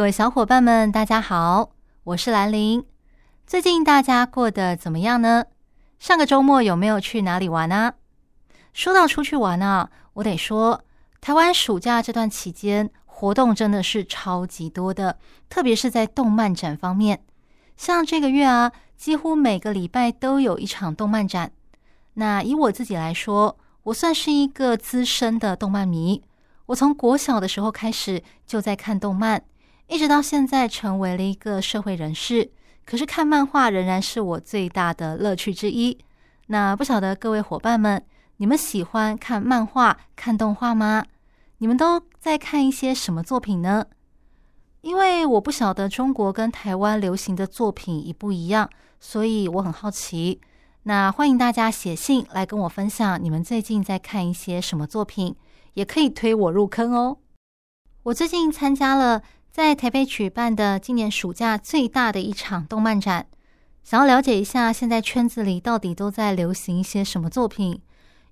各位小伙伴们，大家好，我是兰玲。最近大家过得怎么样呢？上个周末有没有去哪里玩啊？说到出去玩啊，我得说，台湾暑假这段期间活动真的是超级多的，特别是在动漫展方面。像这个月啊，几乎每个礼拜都有一场动漫展。那以我自己来说，我算是一个资深的动漫迷，我从国小的时候开始就在看动漫。一直到现在成为了一个社会人士，可是看漫画仍然是我最大的乐趣之一。那不晓得各位伙伴们，你们喜欢看漫画、看动画吗？你们都在看一些什么作品呢？因为我不晓得中国跟台湾流行的作品一不一样，所以我很好奇。那欢迎大家写信来跟我分享你们最近在看一些什么作品，也可以推我入坑哦。我最近参加了。在台北举办的今年暑假最大的一场动漫展，想要了解一下现在圈子里到底都在流行一些什么作品。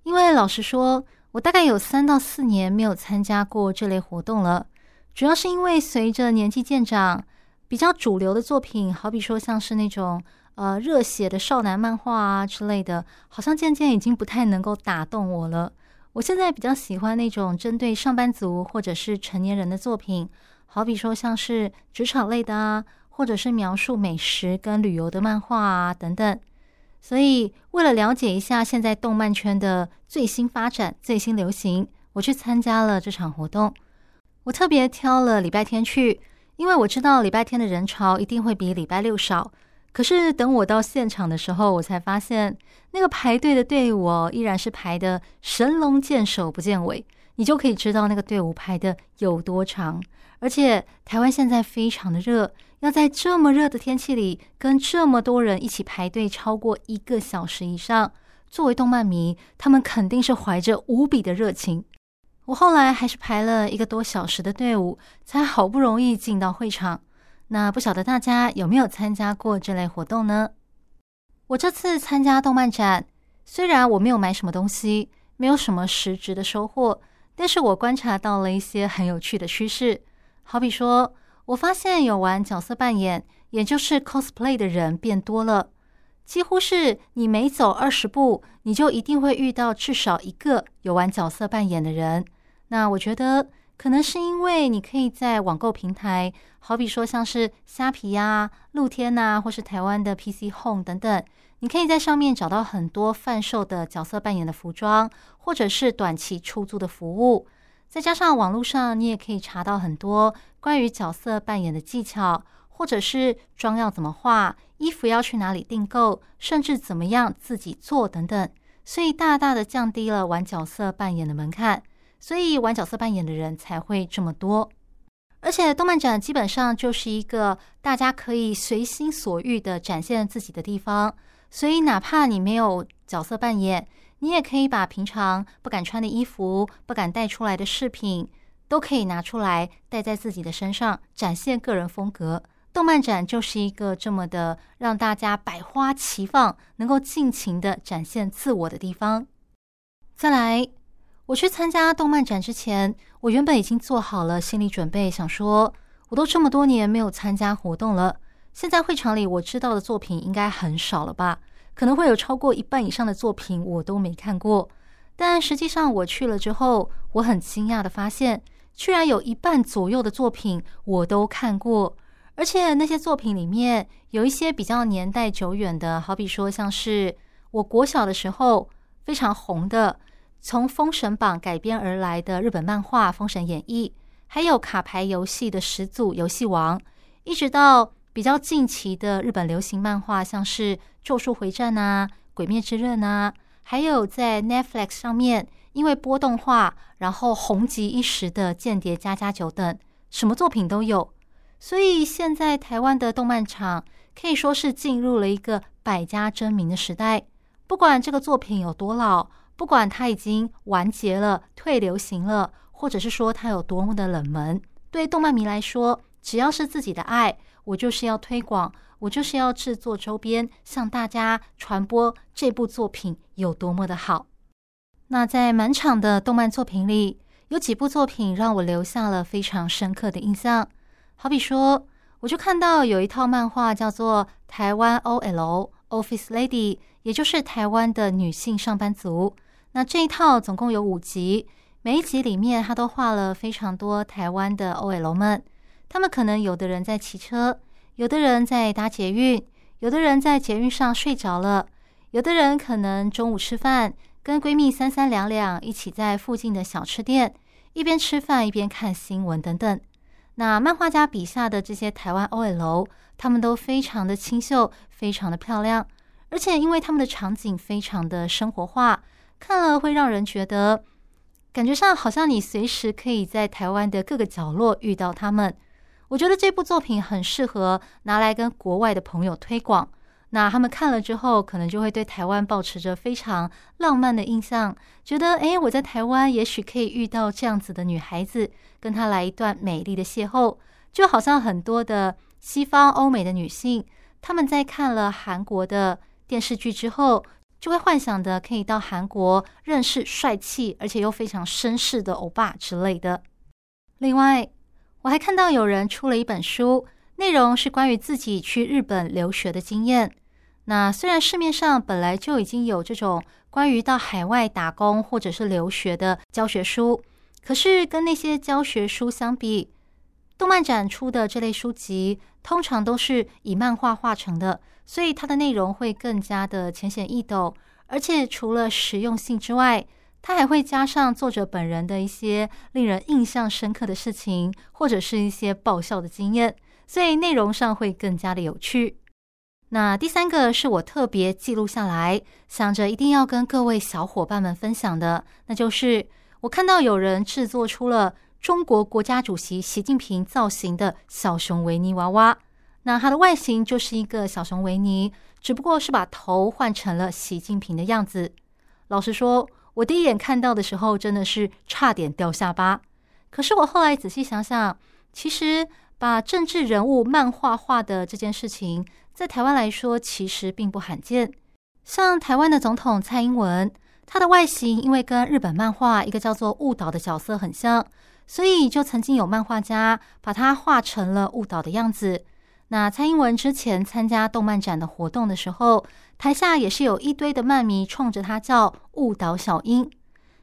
因为老实说，我大概有三到四年没有参加过这类活动了。主要是因为随着年纪渐长，比较主流的作品，好比说像是那种呃热血的少男漫画啊之类的，好像渐渐已经不太能够打动我了。我现在比较喜欢那种针对上班族或者是成年人的作品。好比说，像是职场类的啊，或者是描述美食跟旅游的漫画啊等等。所以，为了了解一下现在动漫圈的最新发展、最新流行，我去参加了这场活动。我特别挑了礼拜天去，因为我知道礼拜天的人潮一定会比礼拜六少。可是，等我到现场的时候，我才发现那个排队的队伍哦，依然是排的神龙见首不见尾，你就可以知道那个队伍排的有多长。而且台湾现在非常的热，要在这么热的天气里跟这么多人一起排队超过一个小时以上，作为动漫迷，他们肯定是怀着无比的热情。我后来还是排了一个多小时的队伍，才好不容易进到会场。那不晓得大家有没有参加过这类活动呢？我这次参加动漫展，虽然我没有买什么东西，没有什么实质的收获，但是我观察到了一些很有趣的趋势。好比说，我发现有玩角色扮演，也就是 cosplay 的人变多了，几乎是你每走二十步，你就一定会遇到至少一个有玩角色扮演的人。那我觉得可能是因为你可以在网购平台，好比说像是虾皮呀、露天呐，或是台湾的 PC Home 等等，你可以在上面找到很多贩售的角色扮演的服装，或者是短期出租的服务。再加上网络上，你也可以查到很多关于角色扮演的技巧，或者是妆要怎么化，衣服要去哪里订购，甚至怎么样自己做等等，所以大大的降低了玩角色扮演的门槛，所以玩角色扮演的人才会这么多。而且动漫展基本上就是一个大家可以随心所欲的展现自己的地方，所以哪怕你没有角色扮演。你也可以把平常不敢穿的衣服、不敢带出来的饰品，都可以拿出来戴在自己的身上，展现个人风格。动漫展就是一个这么的让大家百花齐放、能够尽情的展现自我的地方。再来，我去参加动漫展之前，我原本已经做好了心理准备，想说我都这么多年没有参加活动了，现在会场里我知道的作品应该很少了吧。可能会有超过一半以上的作品我都没看过，但实际上我去了之后，我很惊讶的发现，居然有一半左右的作品我都看过，而且那些作品里面有一些比较年代久远的，好比说像是我国小的时候非常红的，从《封神榜》改编而来的日本漫画《封神演义》，还有卡牌游戏的始祖《游戏王》，一直到。比较近期的日本流行漫画，像是《咒术回战》啊，《鬼灭之刃》啊，还有在 Netflix 上面因为播动画然后红极一时的《间谍加加九》等，什么作品都有。所以现在台湾的动漫厂可以说是进入了一个百家争鸣的时代。不管这个作品有多老，不管它已经完结了、退流行了，或者是说它有多么的冷门，对动漫迷来说，只要是自己的爱，我就是要推广，我就是要制作周边，向大家传播这部作品有多么的好。那在满场的动漫作品里，有几部作品让我留下了非常深刻的印象。好比说，我就看到有一套漫画叫做《台湾 OL Office Lady》，也就是台湾的女性上班族。那这一套总共有五集，每一集里面他都画了非常多台湾的 OL 们。他们可能有的人在骑车，有的人在搭捷运，有的人在捷运上睡着了，有的人可能中午吃饭。跟闺蜜三三两两一起在附近的小吃店，一边吃饭一边看新闻等等。那漫画家笔下的这些台湾 OL，他们都非常的清秀，非常的漂亮，而且因为他们的场景非常的生活化，看了会让人觉得，感觉上好像你随时可以在台湾的各个角落遇到他们。我觉得这部作品很适合拿来跟国外的朋友推广。那他们看了之后，可能就会对台湾保持着非常浪漫的印象，觉得哎，我在台湾也许可以遇到这样子的女孩子，跟她来一段美丽的邂逅。就好像很多的西方欧美的女性，他们在看了韩国的电视剧之后，就会幻想的可以到韩国认识帅气而且又非常绅士的欧巴之类的。另外，我还看到有人出了一本书。内容是关于自己去日本留学的经验。那虽然市面上本来就已经有这种关于到海外打工或者是留学的教学书，可是跟那些教学书相比，动漫展出的这类书籍通常都是以漫画画成的，所以它的内容会更加的浅显易懂。而且除了实用性之外，它还会加上作者本人的一些令人印象深刻的事情，或者是一些爆笑的经验。所以内容上会更加的有趣。那第三个是我特别记录下来，想着一定要跟各位小伙伴们分享的，那就是我看到有人制作出了中国国家主席习近平造型的小熊维尼娃娃。那它的外形就是一个小熊维尼，只不过是把头换成了习近平的样子。老实说，我第一眼看到的时候真的是差点掉下巴。可是我后来仔细想想，其实。把政治人物漫画化的这件事情，在台湾来说其实并不罕见。像台湾的总统蔡英文，他的外形因为跟日本漫画一个叫做雾岛的角色很像，所以就曾经有漫画家把他画成了雾岛的样子。那蔡英文之前参加动漫展的活动的时候，台下也是有一堆的漫迷冲着他叫误导小樱。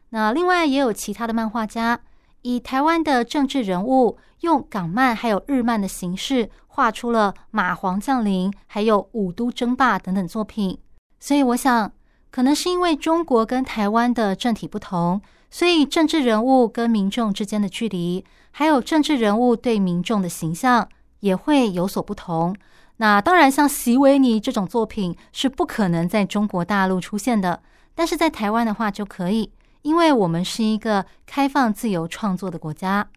那另外也有其他的漫画家。以台湾的政治人物用港漫还有日漫的形式画出了马皇降临，还有五都争霸等等作品。所以我想，可能是因为中国跟台湾的政体不同，所以政治人物跟民众之间的距离，还有政治人物对民众的形象也会有所不同。那当然，像席维尼这种作品是不可能在中国大陆出现的，但是在台湾的话就可以。因为我们是一个开放、自由创作的国家。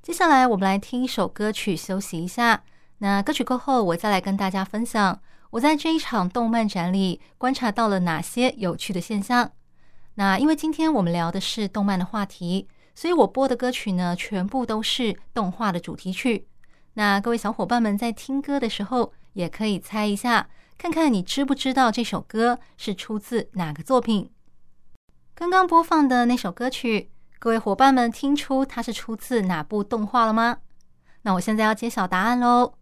接下来，我们来听一首歌曲休息一下。那歌曲过后，我再来跟大家分享我在这一场动漫展里观察到了哪些有趣的现象。那因为今天我们聊的是动漫的话题，所以我播的歌曲呢，全部都是动画的主题曲。那各位小伙伴们在听歌的时候，也可以猜一下，看看你知不知道这首歌是出自哪个作品。刚刚播放的那首歌曲，各位伙伴们听出它是出自哪部动画了吗？那我现在要揭晓答案喽。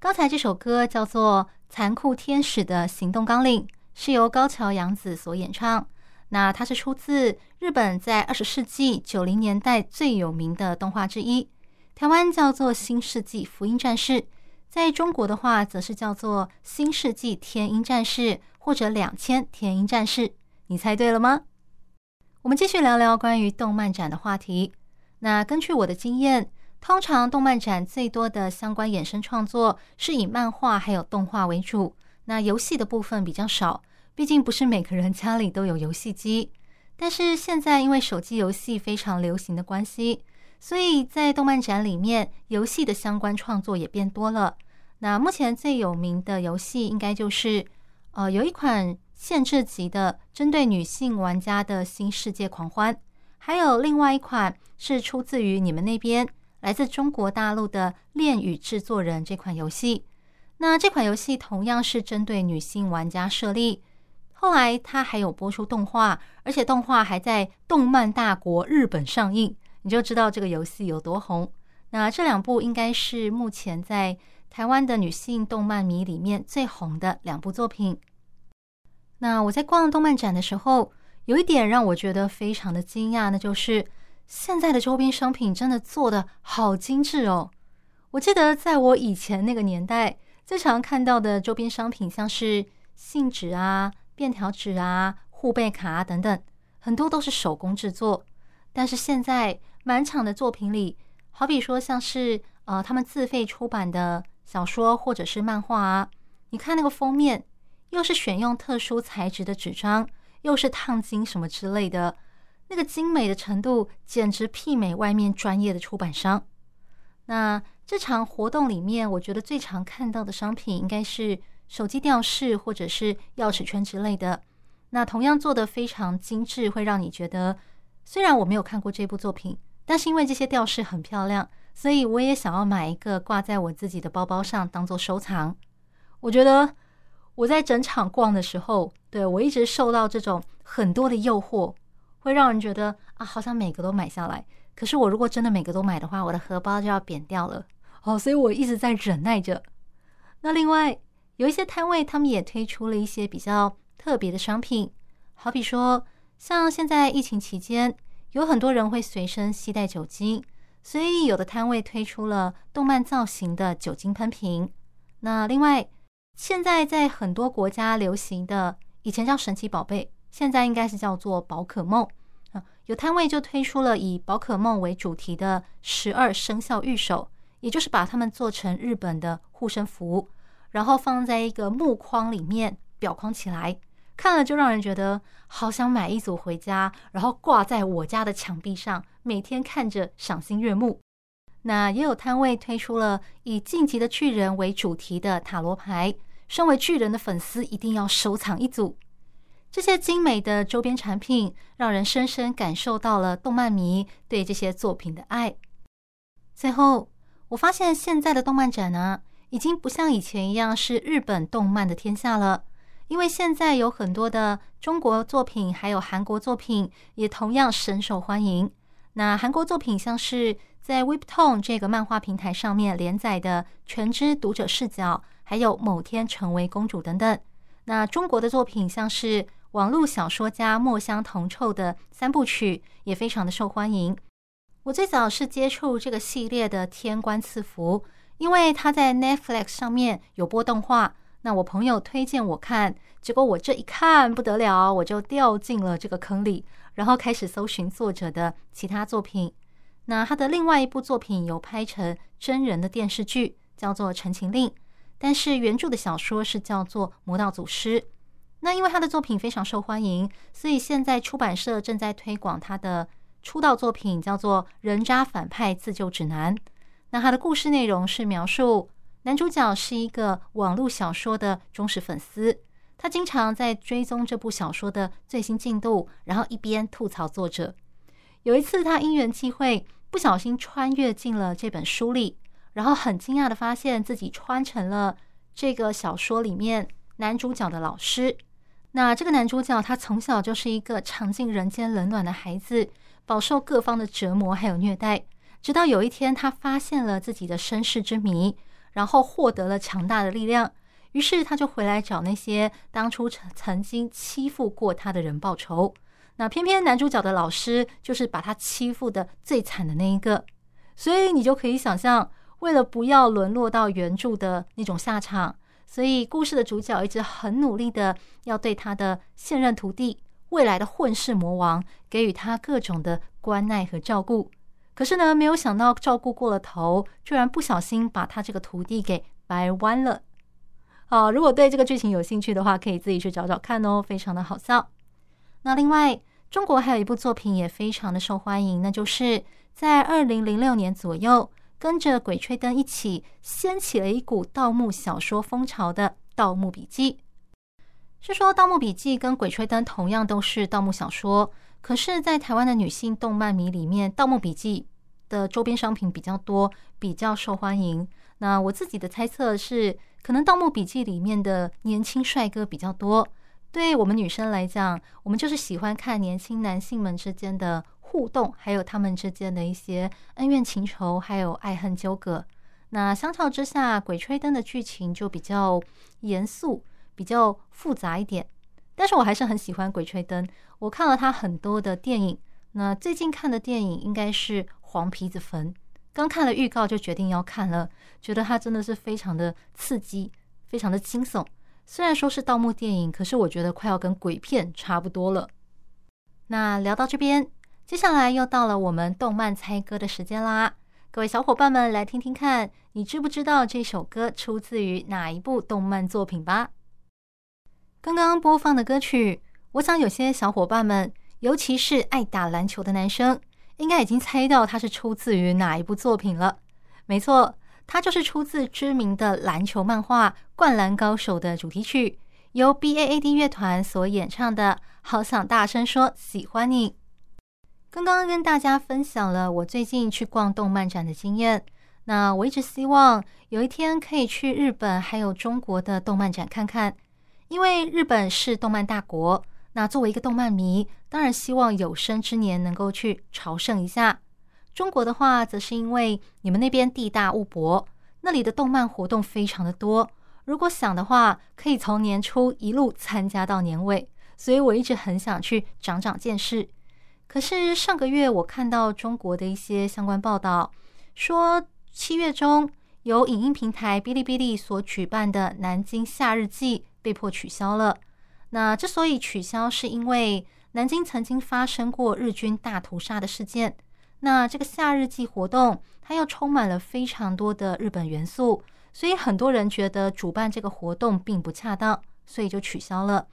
刚才这首歌叫做《残酷天使的行动纲领》，是由高桥洋子所演唱。那它是出自日本在二十世纪九零年代最有名的动画之一，台湾叫做《新世纪福音战士》，在中国的话则是叫做《新世纪天鹰战士》或者《两千天鹰战士》。你猜对了吗？我们继续聊聊关于动漫展的话题。那根据我的经验，通常动漫展最多的相关衍生创作是以漫画还有动画为主。那游戏的部分比较少，毕竟不是每个人家里都有游戏机。但是现在因为手机游戏非常流行的关系，所以在动漫展里面，游戏的相关创作也变多了。那目前最有名的游戏，应该就是呃，有一款限制级的针对女性玩家的新世界狂欢，还有另外一款是出自于你们那边来自中国大陆的《恋与制作人》这款游戏。那这款游戏同样是针对女性玩家设立，后来它还有播出动画，而且动画还在动漫大国日本上映。你就知道这个游戏有多红。那这两部应该是目前在台湾的女性动漫迷里面最红的两部作品。那我在逛动漫展的时候，有一点让我觉得非常的惊讶，那就是现在的周边商品真的做的好精致哦。我记得在我以前那个年代，最常看到的周边商品像是信纸啊、便条纸啊、护贝卡啊等等，很多都是手工制作，但是现在。满场的作品里，好比说像是呃他们自费出版的小说或者是漫画啊，你看那个封面，又是选用特殊材质的纸张，又是烫金什么之类的，那个精美的程度简直媲美外面专业的出版商。那这场活动里面，我觉得最常看到的商品应该是手机吊饰或者是钥匙圈之类的。那同样做的非常精致，会让你觉得，虽然我没有看过这部作品。但是因为这些吊饰很漂亮，所以我也想要买一个挂在我自己的包包上当做收藏。我觉得我在整场逛的时候，对我一直受到这种很多的诱惑，会让人觉得啊，好想每个都买下来。可是我如果真的每个都买的话，我的荷包就要扁掉了哦，所以我一直在忍耐着。那另外有一些摊位，他们也推出了一些比较特别的商品，好比说像现在疫情期间。有很多人会随身携带酒精，所以有的摊位推出了动漫造型的酒精喷瓶。那另外，现在在很多国家流行的，以前叫神奇宝贝，现在应该是叫做宝可梦啊。有摊位就推出了以宝可梦为主题的十二生肖玉手，也就是把它们做成日本的护身符，然后放在一个木框里面裱框起来。看了就让人觉得好想买一组回家，然后挂在我家的墙壁上，每天看着赏心悦目。那也有摊位推出了以晋级的巨人为主题的塔罗牌，身为巨人的粉丝一定要收藏一组。这些精美的周边产品，让人深深感受到了动漫迷对这些作品的爱。最后，我发现现在的动漫展呢，已经不像以前一样是日本动漫的天下了。因为现在有很多的中国作品，还有韩国作品，也同样深受欢迎。那韩国作品像是在 Webtoon 这个漫画平台上面连载的《全知读者视角》，还有《某天成为公主》等等。那中国的作品像是网络小说家墨香铜臭的三部曲，也非常的受欢迎。我最早是接触这个系列的《天官赐福》，因为它在 Netflix 上面有播动画。那我朋友推荐我看，结果我这一看不得了，我就掉进了这个坑里，然后开始搜寻作者的其他作品。那他的另外一部作品有拍成真人的电视剧，叫做《陈情令》，但是原著的小说是叫做《魔道祖师》。那因为他的作品非常受欢迎，所以现在出版社正在推广他的出道作品，叫做《人渣反派自救指南》。那他的故事内容是描述。男主角是一个网络小说的忠实粉丝，他经常在追踪这部小说的最新进度，然后一边吐槽作者。有一次，他因缘际会，不小心穿越进了这本书里，然后很惊讶的发现自己穿成了这个小说里面男主角的老师。那这个男主角他从小就是一个尝尽人间冷暖的孩子，饱受各方的折磨还有虐待，直到有一天他发现了自己的身世之谜。然后获得了强大的力量，于是他就回来找那些当初曾曾经欺负过他的人报仇。那偏偏男主角的老师就是把他欺负的最惨的那一个，所以你就可以想象，为了不要沦落到原著的那种下场，所以故事的主角一直很努力的要对他的现任徒弟、未来的混世魔王给予他各种的关爱和照顾。可是呢，没有想到照顾过了头，居然不小心把他这个徒弟给掰弯了。好，如果对这个剧情有兴趣的话，可以自己去找找看哦，非常的好笑。那另外，中国还有一部作品也非常的受欢迎，那就是在二零零六年左右，跟着《鬼吹灯》一起掀起了一股盗墓小说风潮的《盗墓笔记》。是说，《盗墓笔记》跟《鬼吹灯》同样都是盗墓小说，可是，在台湾的女性动漫迷里面，《盗墓笔记》的周边商品比较多，比较受欢迎。那我自己的猜测是，可能《盗墓笔记》里面的年轻帅哥比较多。对我们女生来讲，我们就是喜欢看年轻男性们之间的互动，还有他们之间的一些恩怨情仇，还有爱恨纠葛。那相较之下，《鬼吹灯》的剧情就比较严肃，比较复杂一点。但是我还是很喜欢《鬼吹灯》，我看了他很多的电影。那最近看的电影应该是《黄皮子坟》，刚看了预告就决定要看了，觉得它真的是非常的刺激，非常的惊悚。虽然说是盗墓电影，可是我觉得快要跟鬼片差不多了。那聊到这边，接下来又到了我们动漫猜歌的时间啦！各位小伙伴们，来听听看，你知不知道这首歌出自于哪一部动漫作品吧？刚刚播放的歌曲，我想有些小伙伴们，尤其是爱打篮球的男生，应该已经猜到它是出自于哪一部作品了。没错。它就是出自知名的篮球漫画《灌篮高手》的主题曲，由 B A A D 乐团所演唱的。好想大声说喜欢你。刚刚跟大家分享了我最近去逛动漫展的经验。那我一直希望有一天可以去日本还有中国的动漫展看看，因为日本是动漫大国。那作为一个动漫迷，当然希望有生之年能够去朝圣一下。中国的话，则是因为你们那边地大物博，那里的动漫活动非常的多。如果想的话，可以从年初一路参加到年尾，所以我一直很想去长长见识。可是上个月我看到中国的一些相关报道，说七月中由影音平台哔哩哔哩所举办的南京夏日祭被迫取消了。那之所以取消，是因为南京曾经发生过日军大屠杀的事件。那这个夏日祭活动，它又充满了非常多的日本元素，所以很多人觉得主办这个活动并不恰当，所以就取消了。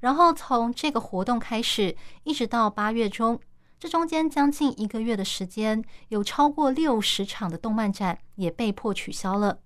然后从这个活动开始，一直到八月中，这中间将近一个月的时间，有超过六十场的动漫展也被迫取消了。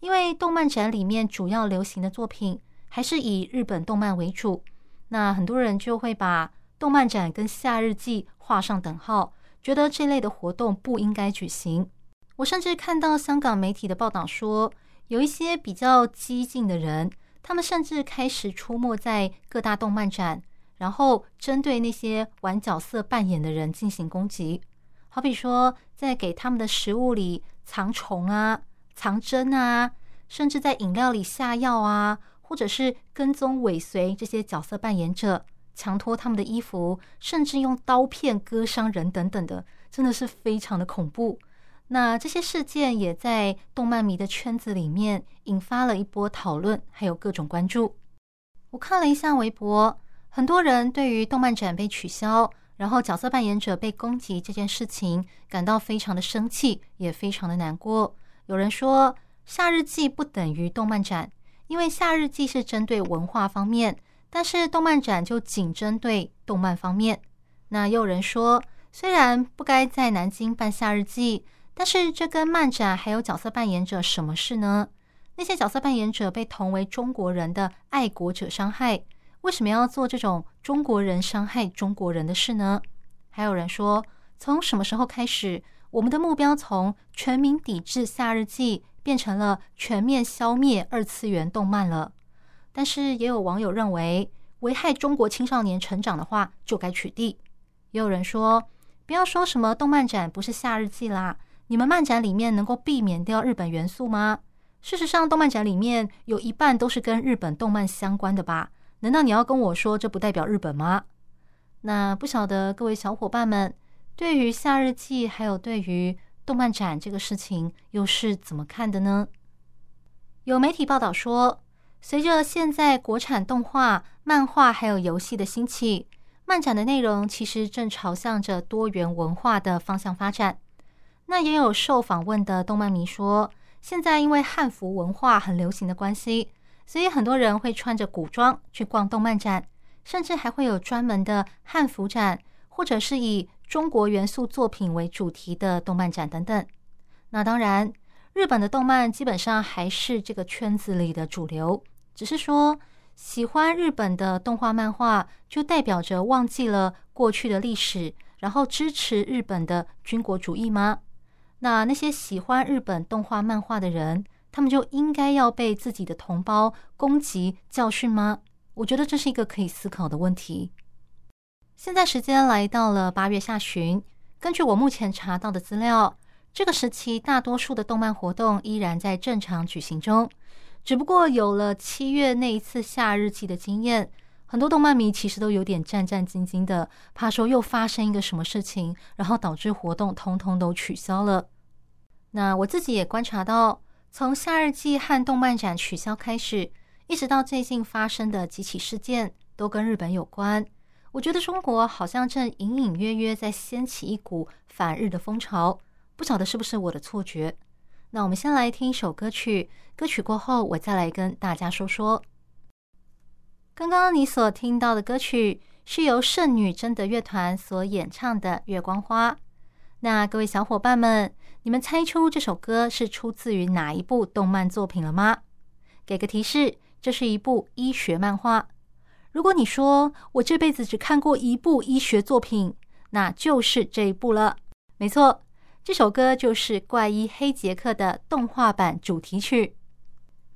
因为动漫展里面主要流行的作品还是以日本动漫为主，那很多人就会把动漫展跟夏日祭画上等号。觉得这类的活动不应该举行。我甚至看到香港媒体的报道说，有一些比较激进的人，他们甚至开始出没在各大动漫展，然后针对那些玩角色扮演的人进行攻击。好比说，在给他们的食物里藏虫啊、藏针啊，甚至在饮料里下药啊，或者是跟踪尾随这些角色扮演者。强脱他们的衣服，甚至用刀片割伤人等等的，真的是非常的恐怖。那这些事件也在动漫迷的圈子里面引发了一波讨论，还有各种关注。我看了一下微博，很多人对于动漫展被取消，然后角色扮演者被攻击这件事情感到非常的生气，也非常的难过。有人说，夏日祭不等于动漫展，因为夏日祭是针对文化方面。但是动漫展就仅针对动漫方面。那又有人说，虽然不该在南京办夏日祭，但是这跟漫展还有角色扮演者什么事呢？那些角色扮演者被同为中国人的爱国者伤害，为什么要做这种中国人伤害中国人的事呢？还有人说，从什么时候开始，我们的目标从全民抵制夏日祭变成了全面消灭二次元动漫了？但是也有网友认为，危害中国青少年成长的话就该取缔。也有人说，不要说什么动漫展不是夏日祭啦，你们漫展里面能够避免掉日本元素吗？事实上，动漫展里面有一半都是跟日本动漫相关的吧？难道你要跟我说这不代表日本吗？那不晓得各位小伙伴们对于夏日祭还有对于动漫展这个事情又是怎么看的呢？有媒体报道说。随着现在国产动画、漫画还有游戏的兴起，漫展的内容其实正朝向着多元文化的方向发展。那也有受访问的动漫迷说，现在因为汉服文化很流行的关系，所以很多人会穿着古装去逛动漫展，甚至还会有专门的汉服展，或者是以中国元素作品为主题的动漫展等等。那当然，日本的动漫基本上还是这个圈子里的主流，只是说喜欢日本的动画漫画，就代表着忘记了过去的历史，然后支持日本的军国主义吗？那那些喜欢日本动画漫画的人，他们就应该要被自己的同胞攻击教训吗？我觉得这是一个可以思考的问题。现在时间来到了八月下旬，根据我目前查到的资料，这个时期大多数的动漫活动依然在正常举行中，只不过有了七月那一次夏日祭的经验，很多动漫迷其实都有点战战兢兢的，怕说又发生一个什么事情，然后导致活动通通都取消了。那我自己也观察到，从夏日祭和动漫展取消开始。一直到最近发生的几起事件都跟日本有关，我觉得中国好像正隐隐约约在掀起一股反日的风潮，不晓得是不是我的错觉。那我们先来听一首歌曲，歌曲过后我再来跟大家说说。刚刚你所听到的歌曲是由圣女贞德乐团所演唱的《月光花》。那各位小伙伴们，你们猜出这首歌是出自于哪一部动漫作品了吗？给个提示。这是一部医学漫画。如果你说我这辈子只看过一部医学作品，那就是这一部了。没错，这首歌就是《怪医黑杰克》的动画版主题曲。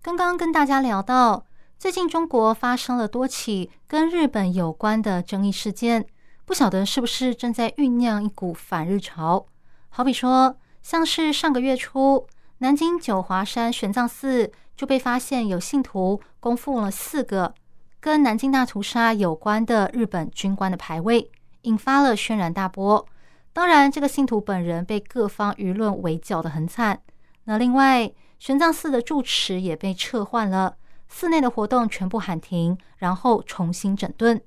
刚刚跟大家聊到，最近中国发生了多起跟日本有关的争议事件，不晓得是不是正在酝酿一股反日潮。好比说，像是上个月初，南京九华山玄奘寺。就被发现有信徒供奉了四个跟南京大屠杀有关的日本军官的牌位，引发了轩然大波。当然，这个信徒本人被各方舆论围剿的很惨。那另外，玄奘寺的住持也被撤换了，寺内的活动全部喊停，然后重新整顿。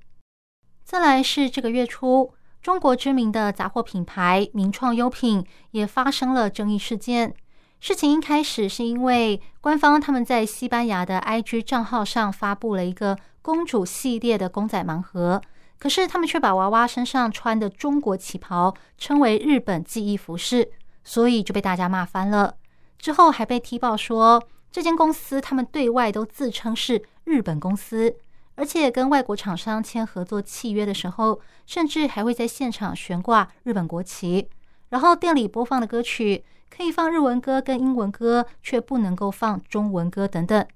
再来是这个月初，中国知名的杂货品牌名创优品也发生了争议事件。事情一开始是因为官方他们在西班牙的 IG 账号上发布了一个公主系列的公仔盲盒，可是他们却把娃娃身上穿的中国旗袍称为日本记忆服饰，所以就被大家骂翻了。之后还被踢爆说这间公司他们对外都自称是日本公司，而且跟外国厂商签合作契约的时候，甚至还会在现场悬挂日本国旗，然后店里播放的歌曲。可以放日文歌跟英文歌，却不能够放中文歌等等，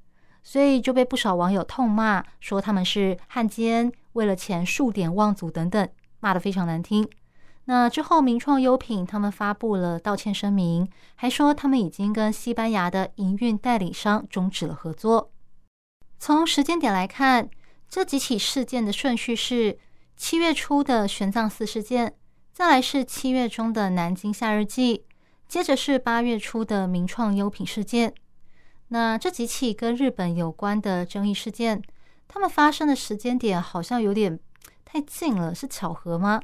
所以就被不少网友痛骂，说他们是汉奸，为了钱数典忘祖等等，骂得非常难听。那之后，名创优品他们发布了道歉声明，还说他们已经跟西班牙的营运代理商终止了合作。从时间点来看，这几起事件的顺序是：七月初的玄奘寺事件，再来是七月中的南京夏日祭。接着是八月初的名创优品事件，那这几起跟日本有关的争议事件，他们发生的时间点好像有点太近了，是巧合吗？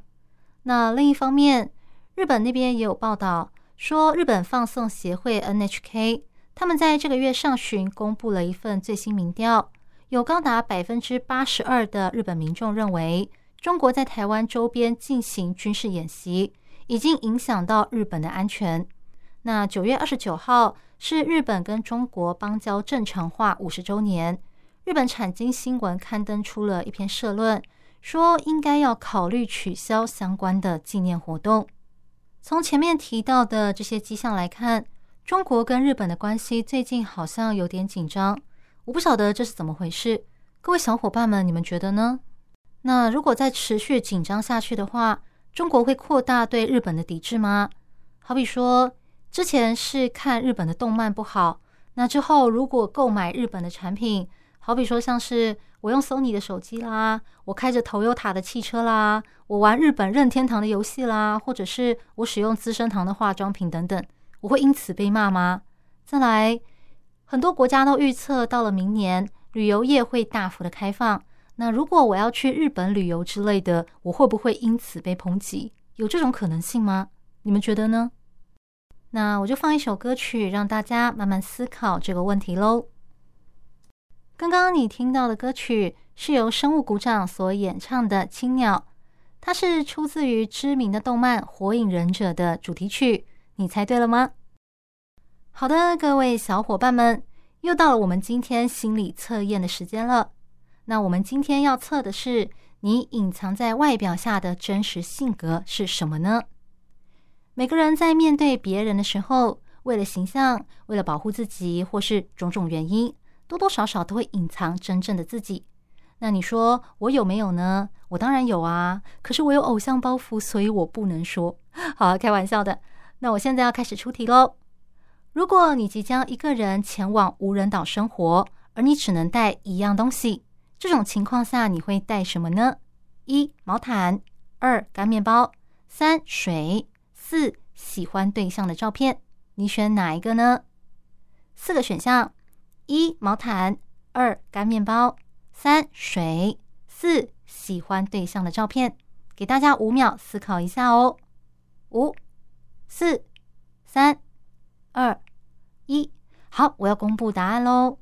那另一方面，日本那边也有报道说，日本放送协会 NHK 他们在这个月上旬公布了一份最新民调，有高达百分之八十二的日本民众认为，中国在台湾周边进行军事演习。已经影响到日本的安全。那九月二十九号是日本跟中国邦交正常化五十周年，日本产经新闻刊登出了一篇社论，说应该要考虑取消相关的纪念活动。从前面提到的这些迹象来看，中国跟日本的关系最近好像有点紧张。我不晓得这是怎么回事，各位小伙伴们，你们觉得呢？那如果再持续紧张下去的话，中国会扩大对日本的抵制吗？好比说，之前是看日本的动漫不好，那之后如果购买日本的产品，好比说像是我用 Sony 的手机啦，我开着 Toyota 的汽车啦，我玩日本任天堂的游戏啦，或者是我使用资生堂的化妆品等等，我会因此被骂吗？再来，很多国家都预测到了明年旅游业会大幅的开放。那如果我要去日本旅游之类的，我会不会因此被抨击？有这种可能性吗？你们觉得呢？那我就放一首歌曲，让大家慢慢思考这个问题喽。刚刚你听到的歌曲是由生物鼓掌所演唱的《青鸟》，它是出自于知名的动漫《火影忍者》的主题曲。你猜对了吗？好的，各位小伙伴们，又到了我们今天心理测验的时间了。那我们今天要测的是你隐藏在外表下的真实性格是什么呢？每个人在面对别人的时候，为了形象，为了保护自己，或是种种原因，多多少少都会隐藏真正的自己。那你说我有没有呢？我当然有啊，可是我有偶像包袱，所以我不能说。好，开玩笑的。那我现在要开始出题喽。如果你即将一个人前往无人岛生活，而你只能带一样东西，这种情况下你会带什么呢？一毛毯，二干面包，三水。四喜欢对象的照片，你选哪一个呢？四个选项：一毛毯，二干面包，三水，四喜欢对象的照片。给大家五秒思考一下哦。五、四、三、二、一，好，我要公布答案喽。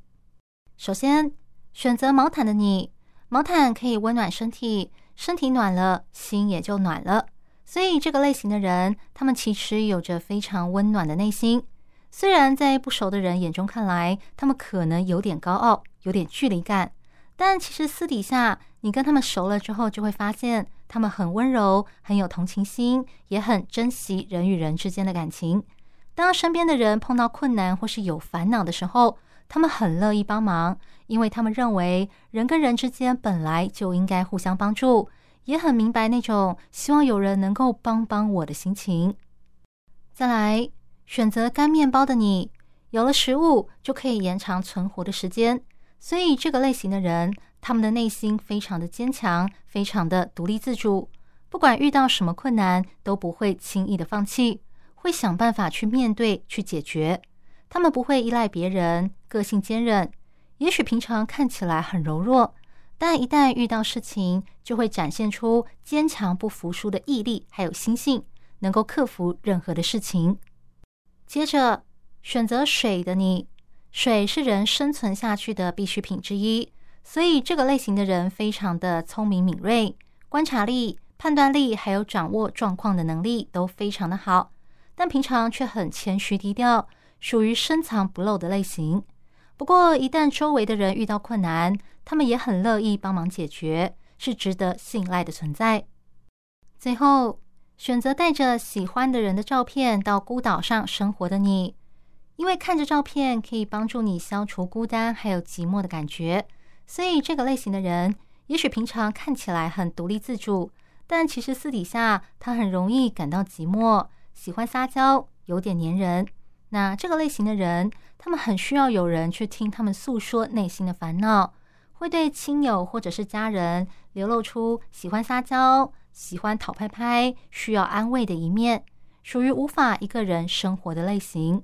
首先，选择毛毯的你，毛毯可以温暖身体，身体暖了，心也就暖了。所以，这个类型的人，他们其实有着非常温暖的内心。虽然在不熟的人眼中看来，他们可能有点高傲，有点距离感，但其实私底下，你跟他们熟了之后，就会发现他们很温柔，很有同情心，也很珍惜人与人之间的感情。当身边的人碰到困难或是有烦恼的时候，他们很乐意帮忙，因为他们认为人跟人之间本来就应该互相帮助。也很明白那种希望有人能够帮帮我的心情。再来，选择干面包的你，有了食物就可以延长存活的时间。所以这个类型的人，他们的内心非常的坚强，非常的独立自主，不管遇到什么困难都不会轻易的放弃，会想办法去面对、去解决。他们不会依赖别人，个性坚韧。也许平常看起来很柔弱。但一旦遇到事情，就会展现出坚强不服输的毅力，还有心性，能够克服任何的事情。接着选择水的你，水是人生存下去的必需品之一，所以这个类型的人非常的聪明敏锐，观察力、判断力还有掌握状况的能力都非常的好，但平常却很谦虚低调，属于深藏不露的类型。不过一旦周围的人遇到困难，他们也很乐意帮忙解决，是值得信赖的存在。最后，选择带着喜欢的人的照片到孤岛上生活的你，因为看着照片可以帮助你消除孤单还有寂寞的感觉，所以这个类型的人，也许平常看起来很独立自主，但其实私底下他很容易感到寂寞，喜欢撒娇，有点黏人。那这个类型的人，他们很需要有人去听他们诉说内心的烦恼。会对亲友或者是家人流露出喜欢撒娇、喜欢讨拍拍、需要安慰的一面，属于无法一个人生活的类型。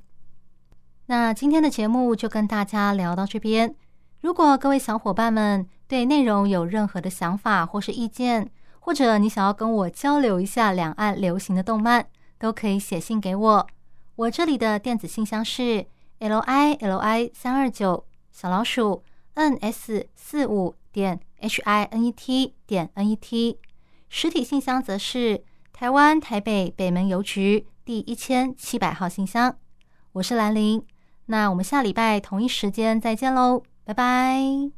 那今天的节目就跟大家聊到这边。如果各位小伙伴们对内容有任何的想法或是意见，或者你想要跟我交流一下两岸流行的动漫，都可以写信给我。我这里的电子信箱是 l i l i 三二九小老鼠。n s 四五点 h i n e t 点 n e t，实体信箱则是台湾台北北门邮局第一千七百号信箱。我是兰陵，那我们下礼拜同一时间再见喽，拜拜。